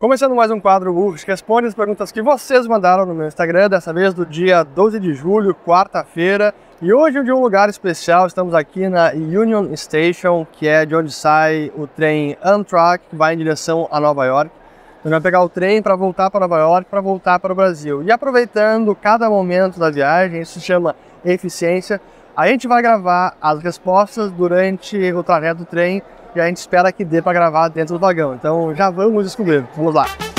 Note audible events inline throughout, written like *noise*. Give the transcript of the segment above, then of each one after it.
Começando mais um quadro UFSC responde as perguntas que vocês mandaram no meu Instagram, dessa vez do dia 12 de julho, quarta-feira. E hoje de um lugar especial, estamos aqui na Union Station, que é de onde sai o trem Amtrak, que vai em direção a Nova York. Então vai pegar o trem para voltar para Nova York, para voltar para o Brasil. E aproveitando cada momento da viagem, isso se chama eficiência, a gente vai gravar as respostas durante o trajeto do trem e a gente espera que dê para gravar dentro do vagão. Então já vamos descobrir. Vamos lá.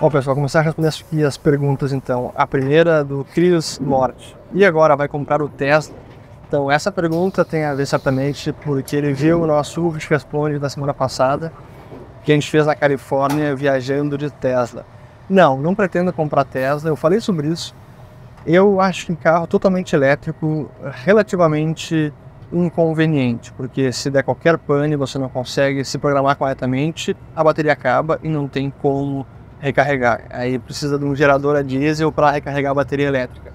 Bom, pessoal, começar a responder aqui as perguntas então. A primeira do Cris Norte. E agora, vai comprar o Tesla? Então, essa pergunta tem a ver certamente porque ele viu o nosso Urge Responde da semana passada, que a gente fez na Califórnia viajando de Tesla. Não, não pretendo comprar Tesla, eu falei sobre isso. Eu acho que carro totalmente elétrico relativamente inconveniente, porque se der qualquer pane, você não consegue se programar corretamente, a bateria acaba e não tem como recarregar. Aí precisa de um gerador a diesel para recarregar a bateria elétrica.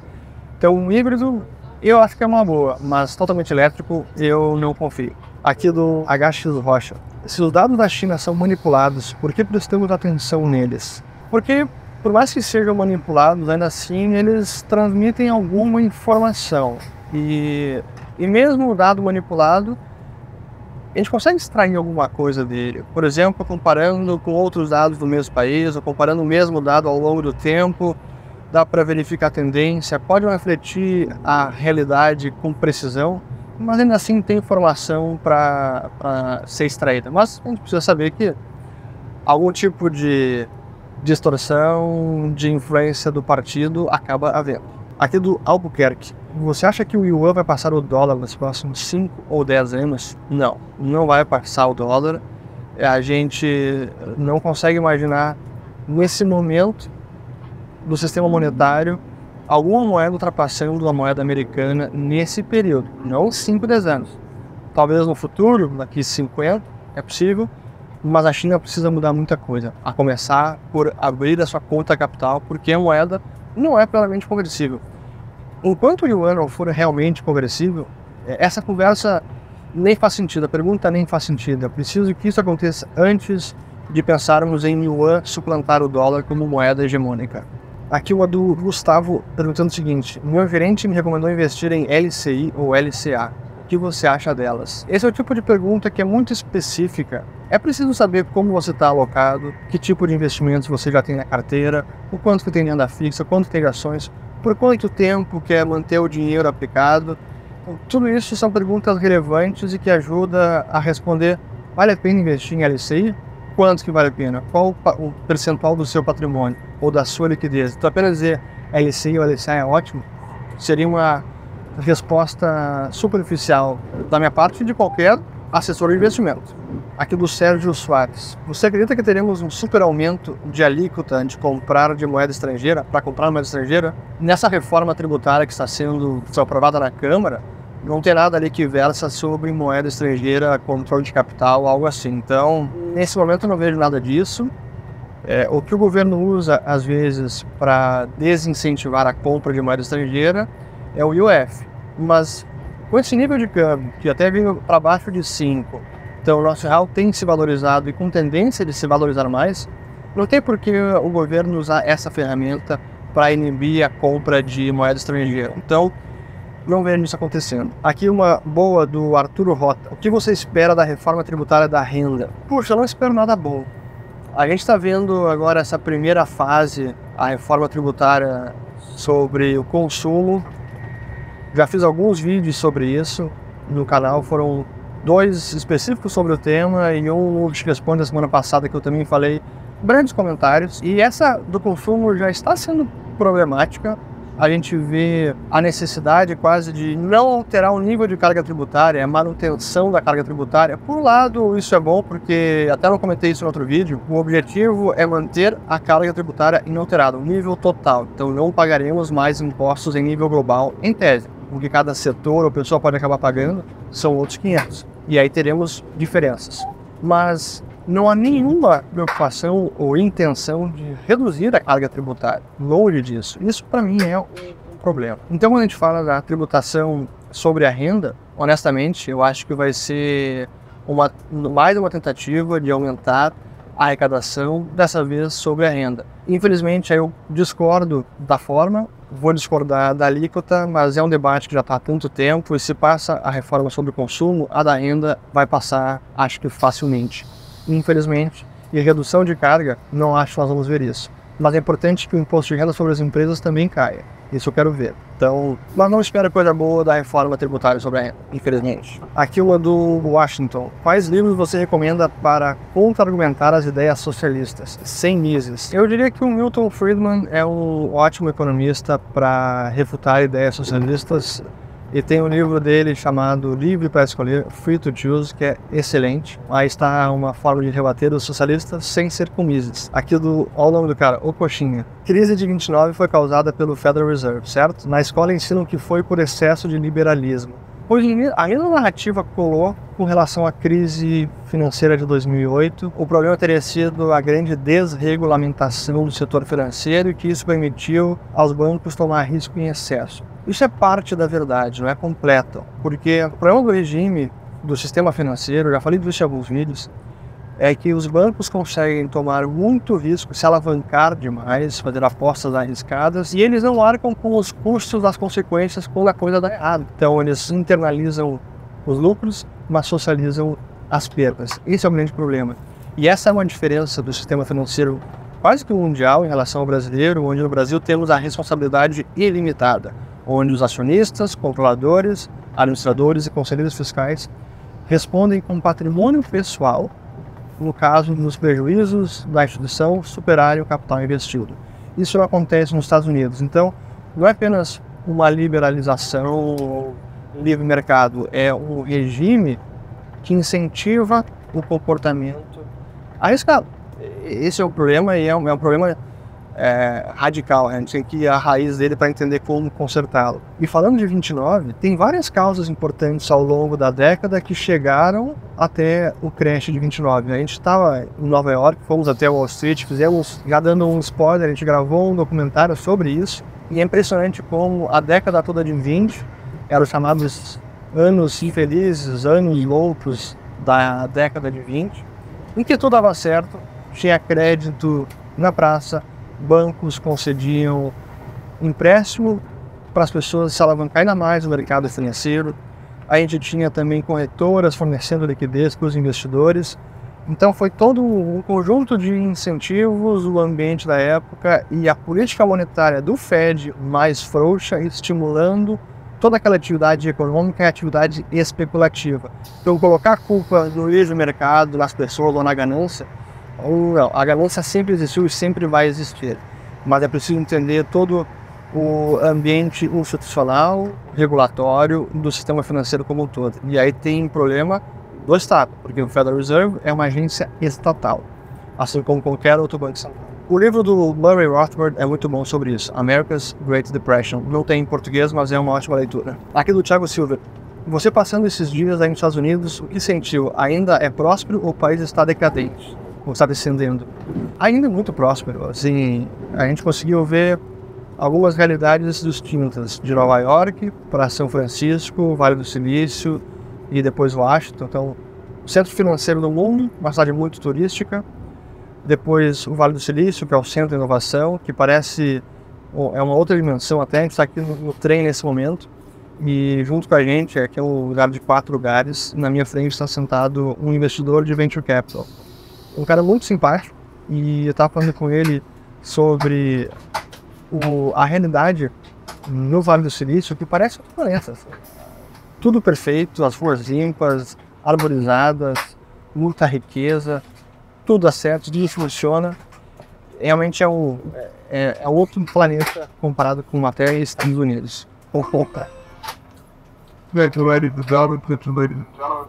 Então, um híbrido eu acho que é uma boa, mas totalmente elétrico eu não confio. Aqui do HX Rocha. Se os dados da China são manipulados, por que prestamos atenção neles? Porque, por mais que sejam manipulados, ainda assim eles transmitem alguma informação. E, e mesmo o dado manipulado, a gente consegue extrair alguma coisa dele. Por exemplo, comparando com outros dados do mesmo país, ou comparando o mesmo dado ao longo do tempo, dá para verificar a tendência, pode refletir a realidade com precisão, mas ainda assim tem informação para ser extraída. Mas a gente precisa saber que algum tipo de distorção, de influência do partido acaba havendo. Aqui do Albuquerque. Você acha que o yuan vai passar o dólar nos próximos 5 ou 10 anos? Não, não vai passar o dólar. A gente não consegue imaginar nesse momento do sistema monetário alguma moeda ultrapassando a moeda americana nesse período, não 5, 10 anos. Talvez no futuro, daqui 50, é possível, mas a China precisa mudar muita coisa, a começar por abrir a sua conta capital, porque a moeda não é plenamente conversível. Enquanto o yuan não for realmente conversível, é, essa conversa nem faz sentido, a pergunta nem faz sentido. É preciso que isso aconteça antes de pensarmos em yuan suplantar o dólar como moeda hegemônica. Aqui uma do Gustavo perguntando o seguinte: meu gerente me recomendou investir em LCI ou LCA. Que você acha delas? Esse é o tipo de pergunta que é muito específica. É preciso saber como você está alocado, que tipo de investimentos você já tem na carteira, o quanto que tem em renda fixa, quanto tem ações, por quanto tempo quer manter o dinheiro aplicado. Então, tudo isso são perguntas relevantes e que ajudam a responder: vale a pena investir em LCI? Quanto que vale a pena? Qual o percentual do seu patrimônio ou da sua liquidez? Então, apenas dizer LCI ou LCA é ótimo seria uma resposta superficial da minha parte e de qualquer assessor de investimento. Aqui do Sérgio Soares. Você acredita que teremos um super aumento de alíquota de comprar de moeda estrangeira para comprar moeda estrangeira? Nessa reforma tributária que está sendo aprovada na Câmara, não tem nada ali que versa sobre moeda estrangeira, controle de capital, algo assim. Então, nesse momento eu não vejo nada disso. É, o que o governo usa, às vezes, para desincentivar a compra de moeda estrangeira é o UF. Mas com esse nível de câmbio, que até veio para baixo de 5, então o nosso real tem se valorizado e com tendência de se valorizar mais, não tem por que o governo usar essa ferramenta para inibir a compra de moeda estrangeira. Então, não vejo isso acontecendo. Aqui uma boa do Arturo Rota. O que você espera da reforma tributária da renda? Puxa, eu não espero nada bom. A gente está vendo agora essa primeira fase, a reforma tributária sobre o consumo já fiz alguns vídeos sobre isso no canal, foram dois específicos sobre o tema e um que responde da semana passada que eu também falei grandes comentários. E essa do consumo já está sendo problemática a gente vê a necessidade quase de não alterar o nível de carga tributária, a manutenção da carga tributária. Por um lado, isso é bom porque, até não comentei isso no outro vídeo, o objetivo é manter a carga tributária inalterada, o nível total. Então não pagaremos mais impostos em nível global, em tese. O que cada setor ou pessoa pode acabar pagando são outros 500. E aí teremos diferenças. Mas não há nenhuma preocupação ou intenção de reduzir a carga tributária. Longe disso. Isso, para mim, é um problema. Então, quando a gente fala da tributação sobre a renda, honestamente, eu acho que vai ser uma, mais uma tentativa de aumentar a arrecadação, dessa vez sobre a renda. Infelizmente, eu discordo da forma, vou discordar da alíquota, mas é um debate que já está há tanto tempo e se passa a reforma sobre o consumo, a da renda vai passar, acho que facilmente infelizmente, e redução de carga, não acho que nós vamos ver isso. Mas é importante que o imposto de renda sobre as empresas também caia. Isso eu quero ver. Então, mas não espero coisa boa da reforma tributária sobre a renda, infelizmente. Aqui uma do Washington. Quais livros você recomenda para contra-argumentar as ideias socialistas, sem Mises? Eu diria que o Milton Friedman é um ótimo economista para refutar ideias socialistas e tem um livro dele chamado Livre para Escolher, Free to Choose, que é excelente. Aí está uma forma de rebater os socialistas sem ser com. Aqui do, olha o nome do cara, O Coxinha. Crise de 29 foi causada pelo Federal Reserve, certo? Na escola ensinam que foi por excesso de liberalismo. Pois a mesma narrativa colou com relação à crise financeira de 2008. O problema teria sido a grande desregulamentação do setor financeiro e que isso permitiu aos bancos tomar risco em excesso. Isso é parte da verdade, não é completo. Porque o problema do regime do sistema financeiro, já falei disso em alguns vídeos, é que os bancos conseguem tomar muito risco, se alavancar demais, fazer apostas arriscadas, e eles não arcam com os custos das consequências quando a coisa dá errado. Então eles internalizam os lucros, mas socializam as perdas. Esse é o grande problema. E essa é uma diferença do sistema financeiro quase que mundial em relação ao brasileiro, onde no Brasil temos a responsabilidade ilimitada onde os acionistas, controladores, administradores e conselheiros fiscais respondem com patrimônio pessoal no caso dos prejuízos da instituição superarem o capital investido. Isso acontece nos Estados Unidos. Então, não é apenas uma liberalização, um livre mercado, é um regime que incentiva o comportamento arriscado. Esse é o problema e é um, é um problema é, radical, a gente tem que ir à raiz dele para entender como consertá-lo. E falando de 29, tem várias causas importantes ao longo da década que chegaram até o crash de 29. A gente estava em Nova York, fomos até Wall Street, fizemos, já dando um spoiler, a gente gravou um documentário sobre isso. E é impressionante como a década toda de 20 eram chamados anos infelizes, anos loucos da década de 20, em que tudo dava certo, tinha crédito na praça, bancos concediam empréstimo para as pessoas se alavancar ainda mais no mercado financeiro. A gente tinha também corretoras fornecendo liquidez para os investidores. Então foi todo um conjunto de incentivos, o ambiente da época e a política monetária do Fed mais frouxa, estimulando toda aquela atividade econômica e atividade especulativa. Então colocar a culpa no livre mercado, nas pessoas ou na ganância, a ganância sempre existiu e sempre vai existir, mas é preciso entender todo o ambiente institucional, regulatório do sistema financeiro como um todo. E aí tem problema do Estado, porque o Federal Reserve é uma agência estatal, assim como qualquer outro banco central. O livro do Murray Rothbard é muito bom sobre isso, America's Great Depression. Não tem em português, mas é uma ótima leitura. Aqui do Thiago Silva. Você passando esses dias aí nos Estados Unidos, o que sentiu? Ainda é próspero ou o país está decadente? Está descendendo. Ainda é muito próspero, assim, a gente conseguiu ver algumas realidades distintas, de Nova York para São Francisco, Vale do Silício e depois Washington. Então, o centro financeiro do mundo, uma cidade muito turística. Depois o Vale do Silício, que é o centro de inovação, que parece é uma outra dimensão até. A gente está aqui no, no, trem nesse momento e junto com a gente, aqui é um lugar de quatro lugares. Na minha frente está sentado um investidor de venture capital um cara muito simpático e eu tava falando com ele sobre o, a realidade no Vale do Silício que parece outro planeta. Assim. Tudo perfeito, as ruas limpas, arborizadas, muita riqueza, tudo dá certo, tudo funciona. realmente é, um, é, é outro planeta comparado com a Terra e Estados Unidos.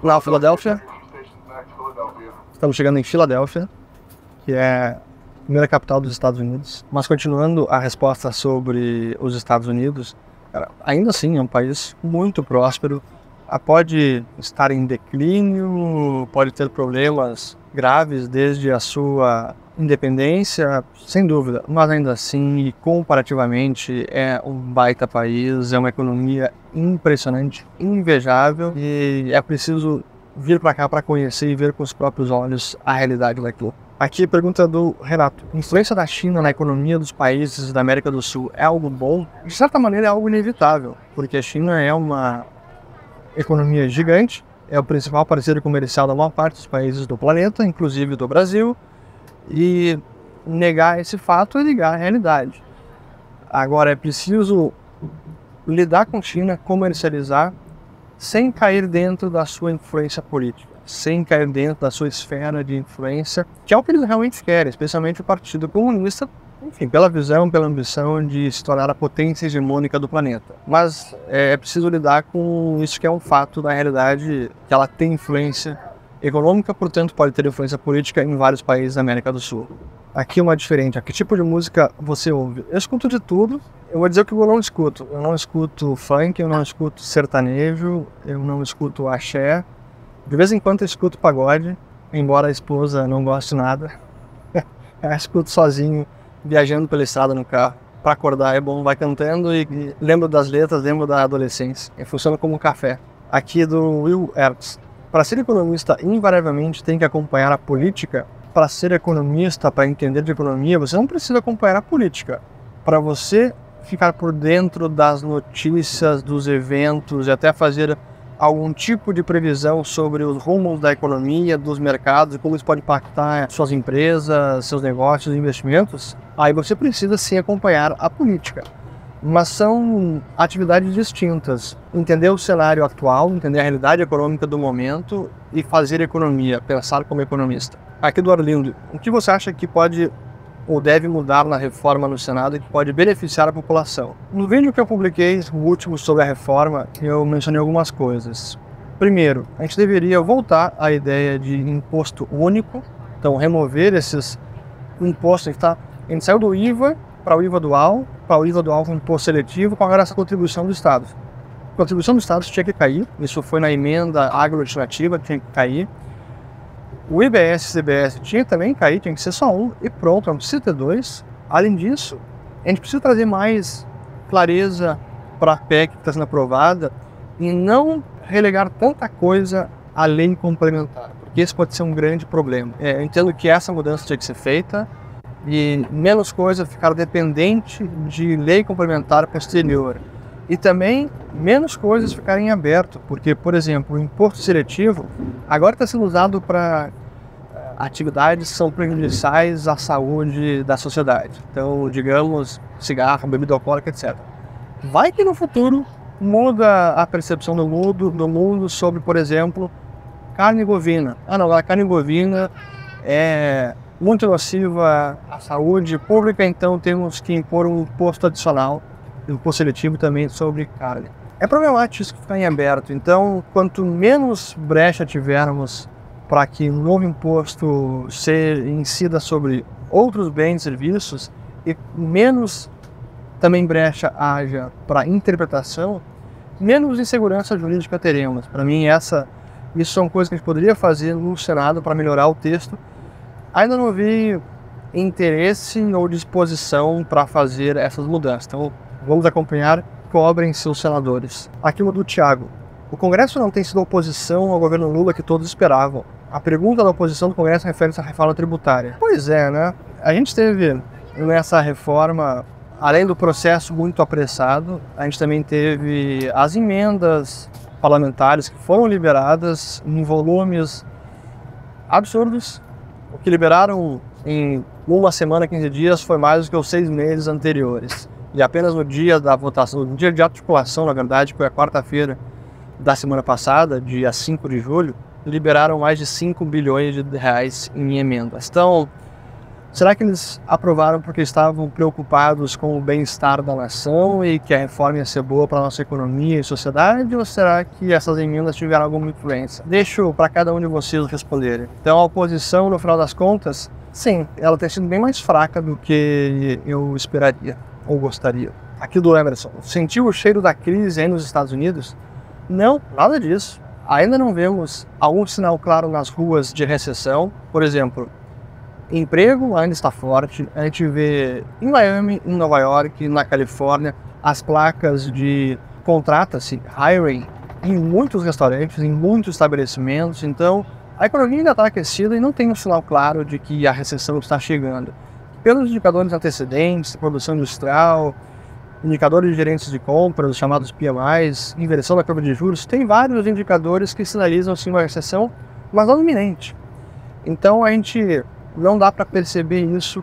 Na Filadélfia, estamos chegando em Filadélfia, que é a primeira capital dos Estados Unidos. Mas continuando a resposta sobre os Estados Unidos, ainda assim é um país muito próspero, ah, pode estar em declínio, pode ter problemas graves desde a sua independência, sem dúvida, mas ainda assim, comparativamente, é um baita país, é uma economia impressionante, invejável. E é preciso vir para cá para conhecer e ver com os próprios olhos a realidade daquilo. Aqui pergunta do Renato: influência da China na economia dos países da América do Sul é algo bom? De certa maneira é algo inevitável, porque a China é uma economia gigante, é o principal parceiro comercial da maior parte dos países do planeta, inclusive do Brasil, e negar esse fato é negar a realidade. Agora é preciso lidar com a China, comercializar, sem cair dentro da sua influência política, sem cair dentro da sua esfera de influência, que é o que eles realmente querem, especialmente o Partido Comunista enfim, pela visão, pela ambição de se tornar a potência hegemônica do planeta. Mas é, é preciso lidar com isso que é um fato da realidade, que ela tem influência econômica, portanto pode ter influência política em vários países da América do Sul. Aqui uma diferente, que tipo de música você ouve? Eu escuto de tudo, eu vou dizer o que eu não escuto. Eu não escuto funk, eu não escuto sertanejo, eu não escuto axé. De vez em quando eu escuto pagode, embora a esposa não goste nada. *laughs* eu escuto sozinho viajando pela estrada no carro. Para acordar é bom, vai cantando e, e lembro das letras, lembro da adolescência. E funciona como café. Aqui do Will Hertz. Para ser economista, invariavelmente tem que acompanhar a política. Para ser economista, para entender de economia, você não precisa acompanhar a política. Para você ficar por dentro das notícias, dos eventos e até fazer algum tipo de previsão sobre os rumos da economia, dos mercados como isso pode impactar suas empresas, seus negócios investimentos, aí você precisa sim acompanhar a política. Mas são atividades distintas. Entender o cenário atual, entender a realidade econômica do momento e fazer economia, pensar como economista. Aqui do Arlindo, o que você acha que pode ou deve mudar na reforma no Senado que pode beneficiar a população. No vídeo que eu publiquei, o último sobre a reforma, eu mencionei algumas coisas. Primeiro, a gente deveria voltar à ideia de imposto único, então remover esses impostos. A gente, tá, a gente saiu do IVA para o IVA dual, para o IVA dual com imposto seletivo, com essa contribuição do Estado. A contribuição do Estado tinha que cair, isso foi na emenda agrolegislativa, tinha que cair. O IBS e CBS tinha também que cair, tinha que ser só um e pronto, não precisa ter dois. Além disso, a gente precisa trazer mais clareza para a PEC que está sendo aprovada e não relegar tanta coisa à lei complementar, porque esse pode ser um grande problema. É, eu entendo que essa mudança tinha que ser feita e menos coisa ficar dependente de lei complementar posterior. E também menos coisas ficarem aberto, porque, por exemplo, o imposto seletivo agora está sendo usado para eh, atividades que são prejudiciais à saúde da sociedade. Então, digamos, cigarro, bebida alcoólica, etc. Vai que no futuro muda a percepção do mundo, do mundo sobre, por exemplo, carne bovina. Ah, não, a carne bovina é muito nociva à saúde pública, então temos que impor um imposto adicional do seletivo também sobre carne. É problemático isso ficar em aberto, então quanto menos brecha tivermos para que um novo imposto se incida sobre outros bens e serviços e menos também brecha haja para interpretação, menos insegurança jurídica teremos. Para mim, essa, isso são coisas que a gente poderia fazer no Senado para melhorar o texto. Ainda não vi interesse ou disposição para fazer essas mudanças. Então, Vamos acompanhar cobrem seus senadores. Aquilo do Tiago. O Congresso não tem sido oposição ao governo Lula que todos esperavam. A pergunta da oposição do Congresso refere-se à reforma tributária. Pois é, né? A gente teve nessa reforma, além do processo muito apressado, a gente também teve as emendas parlamentares que foram liberadas em volumes absurdos. O que liberaram em uma semana, 15 dias, foi mais do que os seis meses anteriores. E apenas no dia da votação, no dia de articulação, na verdade, que foi a quarta-feira da semana passada, dia 5 de julho, liberaram mais de 5 bilhões de reais em emendas. Então, Será que eles aprovaram porque estavam preocupados com o bem-estar da nação e que a reforma ia ser boa para a nossa economia e sociedade? Ou será que essas emendas tiveram alguma influência? Deixo para cada um de vocês responderem. Então, a oposição, no final das contas, sim, ela tem sido bem mais fraca do que eu esperaria ou gostaria. Aqui do Emerson, sentiu o cheiro da crise aí nos Estados Unidos? Não, nada disso. Ainda não vemos algum sinal claro nas ruas de recessão. Por exemplo, emprego ainda está forte. A gente vê em Miami, em Nova York, na Califórnia, as placas de contrata-se, hiring, em muitos restaurantes, em muitos estabelecimentos. Então, a economia ainda está aquecida e não tem um sinal claro de que a recessão está chegando. Pelos indicadores antecedentes, produção industrial, indicadores de gerentes de compras, os chamados PMIs, inversão da curva de juros, tem vários indicadores que sinalizam sim uma recessão, mas não iminente. Então a gente não dá para perceber isso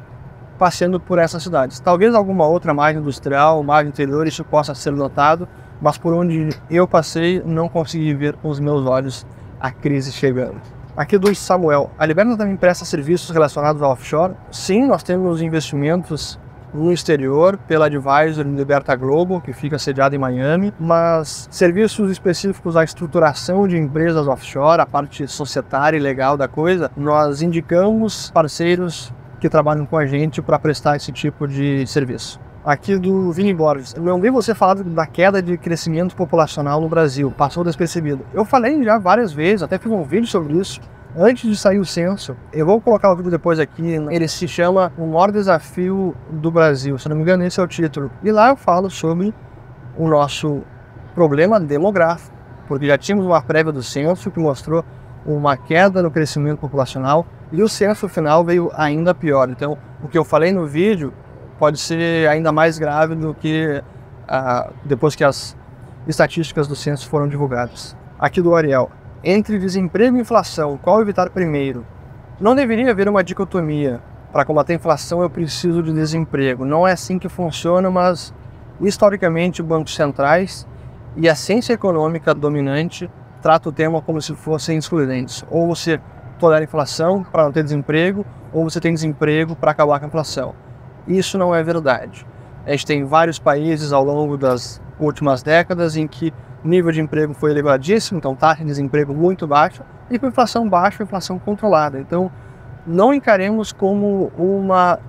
passeando por essas cidades. Talvez alguma outra margem industrial, margem interior, isso possa ser notado, mas por onde eu passei, não consegui ver com os meus olhos a crise chegando. Aqui do Samuel, a Liberta também presta serviços relacionados ao offshore? Sim, nós temos investimentos no exterior pela Advisor Liberta Global, que fica sediada em Miami, mas serviços específicos à estruturação de empresas offshore, a parte societária e legal da coisa, nós indicamos parceiros que trabalham com a gente para prestar esse tipo de serviço. Aqui do Vini Borges, eu não vi você falar da queda de crescimento populacional no Brasil, passou despercebido. Eu falei já várias vezes, até fiz um vídeo sobre isso, antes de sair o censo, eu vou colocar o vídeo depois aqui, ele se chama O Maior Desafio do Brasil, se não me engano esse é o título. E lá eu falo sobre o nosso problema demográfico, porque já tínhamos uma prévia do censo que mostrou uma queda no crescimento populacional e o censo final veio ainda pior. Então, o que eu falei no vídeo pode ser ainda mais grave do que ah, depois que as estatísticas do censo foram divulgadas. Aqui do Ariel. Entre desemprego e inflação, qual evitar primeiro? Não deveria haver uma dicotomia. Para combater a inflação, eu preciso de desemprego. Não é assim que funciona, mas historicamente, bancos centrais e a ciência econômica dominante trata o tema como se fossem excludentes. Ou você tolera a inflação para não ter desemprego, ou você tem desemprego para acabar com a inflação. Isso não é verdade. A gente tem vários países ao longo das últimas décadas em que nível de emprego foi elevadíssimo, então taxa de desemprego muito baixa, e com inflação baixa, inflação controlada. Então, não encaremos como uma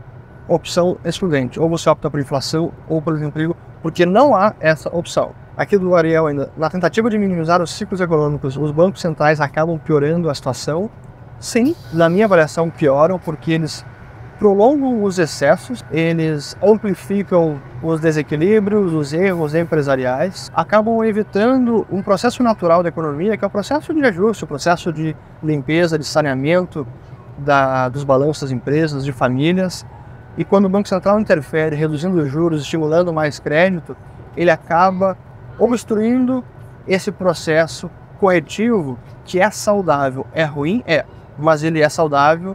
opção excludente. Ou você opta por inflação ou por desemprego, porque não há essa opção. Aqui do Ariel ainda, na tentativa de minimizar os ciclos econômicos, os bancos centrais acabam piorando a situação. Sim, na minha avaliação pioram, porque eles prolongam os excessos, eles amplificam os desequilíbrios, os erros empresariais, acabam evitando um processo natural da economia, que é o processo de ajuste, o processo de limpeza, de saneamento da, dos balanços das empresas, de famílias. E quando o Banco Central interfere, reduzindo os juros, estimulando mais crédito, ele acaba obstruindo esse processo corretivo que é saudável. É ruim? É, mas ele é saudável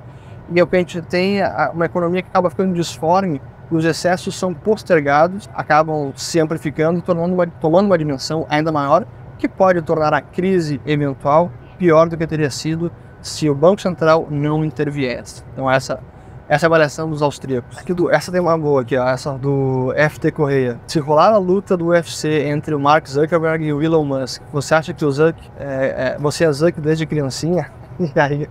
e é o que a gente tem uma economia que acaba ficando disforme e os excessos são postergados, acabam se amplificando, tomando uma, tomando uma dimensão ainda maior, que pode tornar a crise eventual pior do que teria sido se o Banco Central não interviesse. Então essa essa é avaliação dos austríacos. Aqui do, essa tem uma boa aqui, ó, essa do FT Correia. Se rolar a luta do UFC entre o Mark Zuckerberg e o Elon Musk, você acha que o Zuck, é, é, você é Zuck desde criancinha? *laughs* E aí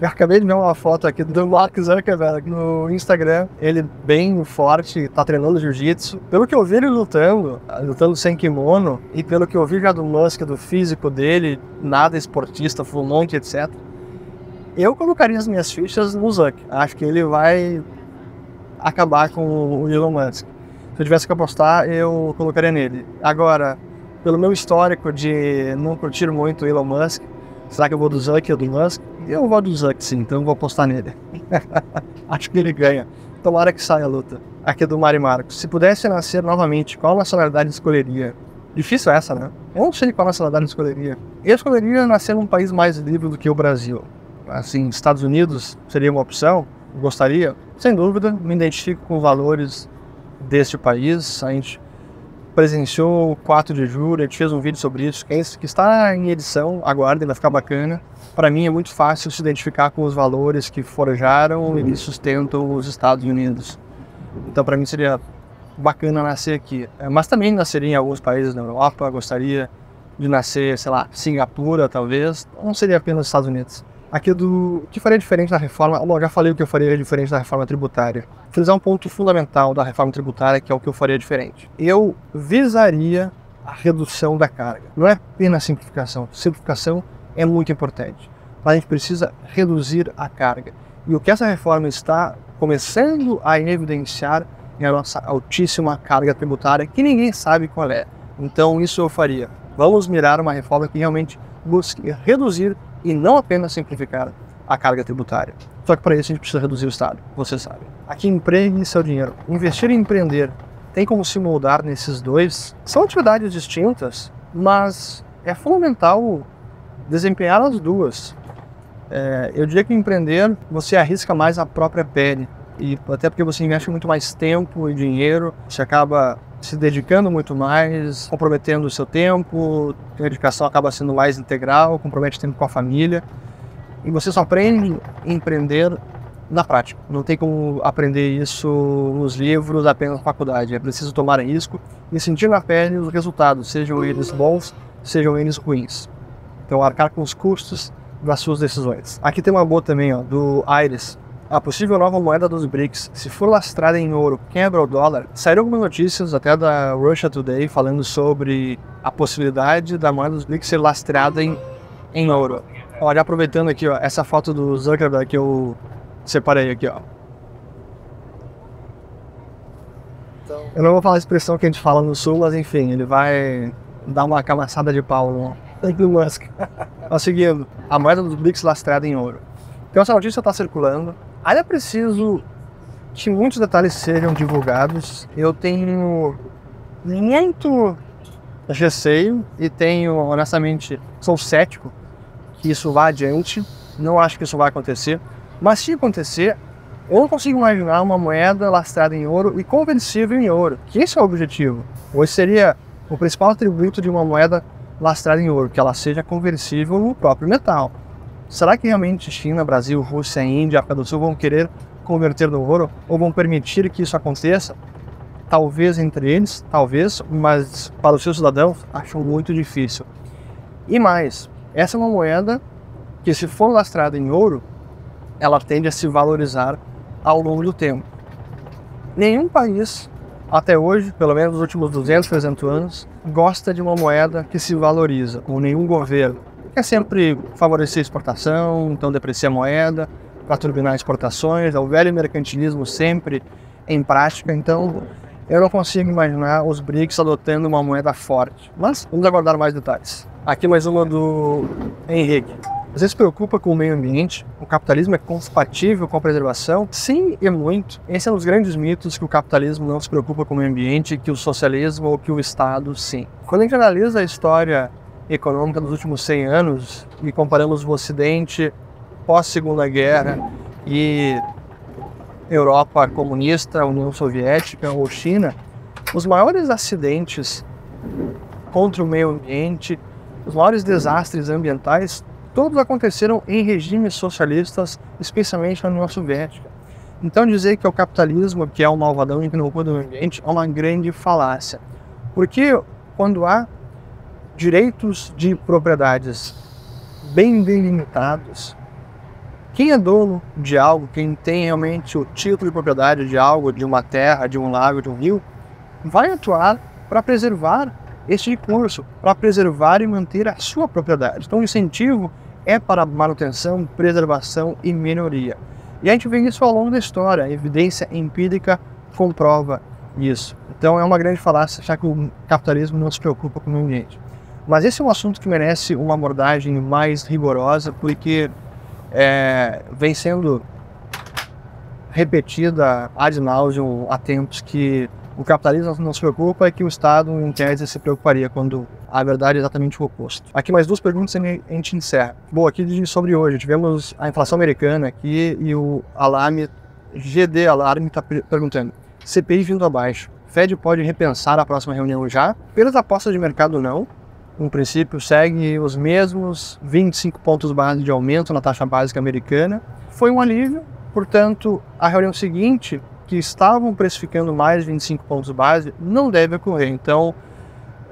eu acabei de ver uma foto aqui do Mark Zuckerberg no Instagram. Ele bem forte, tá treinando jiu-jitsu. Pelo que eu vi ele lutando, lutando sem kimono, e pelo que eu vi já do Musk, do físico dele, nada esportista, full monte, etc. Eu colocaria as minhas fichas no Zuck. Acho que ele vai acabar com o Elon Musk. Se eu tivesse que apostar, eu colocaria nele. Agora, pelo meu histórico de não curtir muito Elon Musk, será que eu vou do Zuck ou do Musk? Eu vou do Zuck sim, então vou apostar nele. *laughs* Acho que ele ganha. Tomara que saia a luta. Aqui é do Mari Marcos. Se pudesse nascer novamente, qual nacionalidade escolheria? Difícil essa, né? Eu não sei qual nacionalidade escolheria. Eu escolheria nascer num país mais livre do que o Brasil. Assim, Estados Unidos seria uma opção? Gostaria? Sem dúvida, me identifico com valores deste país. A gente presenciou o 4 de julho, a gente fez um vídeo sobre isso, que, está em edição, aguardem, vai ficar bacana. Para mim é muito fácil se identificar com os valores que forjaram e sustentam os Estados Unidos. Então para mim seria bacana nascer aqui. É, mas também nasceria em alguns países na Europa, gostaria de nascer, sei lá, Singapura talvez, não seria apenas Estados Unidos. Aqui do que faria diferente da reforma, bom, já falei o que eu faria diferente da reforma tributária. Frisar um ponto fundamental da reforma tributária, que é o que eu faria diferente. Eu visaria a redução da carga. Não é apenas simplificação. Simplificação é muito importante. A gente precisa reduzir a carga. E o que essa reforma está começando a evidenciar é a nossa altíssima carga tributária, que ninguém sabe qual é. Então, isso eu faria. Vamos mirar uma reforma que realmente busque reduzir e não apenas simplificar a carga tributária. Só que para isso a gente precisa reduzir o Estado, você sabe. Aqui empregue seu dinheiro. Investir e empreender tem como se moldar nesses dois. São atividades distintas, mas é fundamental desempenhar as duas. É, eu diria que empreender você arrisca mais a própria pele e até porque você investe muito mais tempo e dinheiro, você acaba se dedicando muito mais, comprometendo o seu tempo, a dedicação acaba sendo mais integral, compromete tempo com a família. E você só aprende empreender na prática. Não tem como aprender isso nos livros, apenas na faculdade. É preciso tomar risco e sentir na pele os resultados, sejam eles bons, sejam eles ruins. Então, arcar com os custos das suas decisões. Aqui tem uma boa também, ó, do Aires. A possível nova moeda dos BRICS, se for lastrada em ouro, quebra o dólar. Saíram algumas notícias até da Russia Today falando sobre a possibilidade da moeda dos BRICS ser lastreada em, em ouro. Olha, aproveitando aqui ó, essa foto do Zuckerberg que eu separei aqui, ó. Então... Eu não vou falar a expressão que a gente fala no sul, mas enfim, ele vai dar uma camaçada de pau no Elon Musk. *laughs* ó, seguindo, a moeda dos BRICS lastrada em ouro. Então essa notícia está circulando, Ainda preciso que muitos detalhes sejam divulgados. Eu tenho muito receio e tenho, honestamente, sou cético que isso vá adiante. Não acho que isso vai acontecer. Mas se acontecer, eu não consigo imaginar uma moeda lastrada em ouro e conversível em ouro. Que esse é o objetivo. Hoje seria o principal atributo de uma moeda lastrada em ouro, que ela seja conversível no próprio metal. Será que realmente China, Brasil, Rússia, Índia, África do Sul vão querer converter no ouro ou vão permitir que isso aconteça? Talvez entre eles, talvez, mas para os seus cidadãos acho muito difícil. E mais, essa é uma moeda que se for lastrada em ouro, ela tende a se valorizar ao longo do tempo. Nenhum país até hoje, pelo menos nos últimos 200, 300 anos, gosta de uma moeda que se valoriza, ou nenhum governo quer sempre favorecer a exportação, então deprecia a moeda para turbinar exportações, é o velho mercantilismo sempre em prática, então eu não consigo imaginar os BRICS adotando uma moeda forte. Mas vamos aguardar mais detalhes. Aqui mais uma do Henrique. Você se preocupa com o meio ambiente? O capitalismo é compatível com a preservação? Sim e muito. Esse é um dos grandes mitos que o capitalismo não se preocupa com o meio ambiente, que o socialismo ou que o Estado sim. Quando a gente analisa a história econômica dos últimos 100 anos e comparamos o Ocidente pós-Segunda Guerra e Europa comunista, União Soviética ou China, os maiores acidentes contra o meio ambiente, os maiores desastres ambientais, todos aconteceram em regimes socialistas, especialmente na União Soviética. Então dizer que é o capitalismo que é o malvadão e que não cuida do ambiente é uma grande falácia. Porque quando há direitos de propriedades bem delimitados. Quem é dono de algo, quem tem realmente o título de propriedade de algo, de uma terra, de um lago, de um rio, vai atuar para preservar esse recurso, para preservar e manter a sua propriedade. Então, o incentivo é para manutenção, preservação e melhoria. E a gente vê isso ao longo da história, a evidência empírica comprova isso. Então, é uma grande falácia achar que o capitalismo não se preocupa com o ambiente. Mas esse é um assunto que merece uma abordagem mais rigorosa, porque é, vem sendo repetida ad nauseum há tempos que o capitalismo não se preocupa e que o Estado, em tese, se preocuparia, quando a verdade é exatamente o oposto. Aqui mais duas perguntas e a gente encerra. Bom, aqui sobre hoje, tivemos a inflação americana aqui e o alarme, GD Alarme está perguntando, CPI vindo abaixo, Fed pode repensar a próxima reunião já? Pelas apostas de mercado, não. No princípio, segue os mesmos 25 pontos base de aumento na taxa básica americana. Foi um alívio, portanto, a reunião seguinte, que estavam precificando mais 25 pontos base, não deve ocorrer. Então,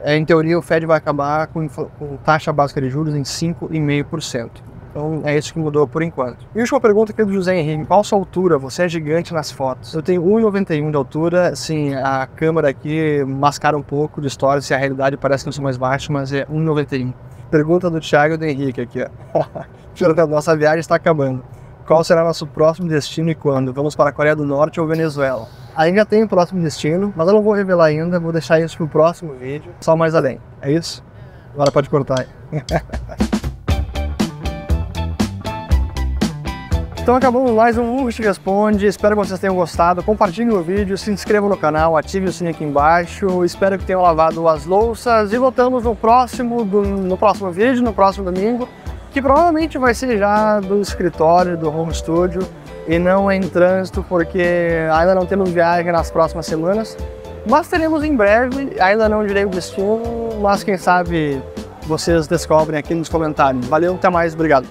é, em teoria, o Fed vai acabar com, com taxa básica de juros em 5,5%. Então é isso que mudou por enquanto. E última pergunta aqui do José Henrique. Qual a sua altura? Você é gigante nas fotos. Eu tenho 1,91 de altura. Sim, a câmera aqui mascara um pouco de história se a realidade parece que eu sou mais baixo, mas é 1,91. Pergunta do Thiago e do Henrique aqui. Ó. *laughs* Nossa viagem está acabando. Qual será nosso próximo destino e quando? Vamos para a Coreia do Norte ou Venezuela? Ainda tem o próximo destino, mas eu não vou revelar ainda, vou deixar isso para o próximo vídeo, só mais além. É isso? Agora pode cortar aí. *laughs* Então acabamos mais um Te Responde, espero que vocês tenham gostado, compartilhem o vídeo, se inscrevam no canal, ative o sininho aqui embaixo, espero que tenham lavado as louças e voltamos no próximo, no próximo vídeo, no próximo domingo, que provavelmente vai ser já do escritório, do home studio e não em trânsito, porque ainda não temos viagem nas próximas semanas, mas teremos em breve, ainda não direi o destino, mas quem sabe vocês descobrem aqui nos comentários. Valeu, até mais, obrigado.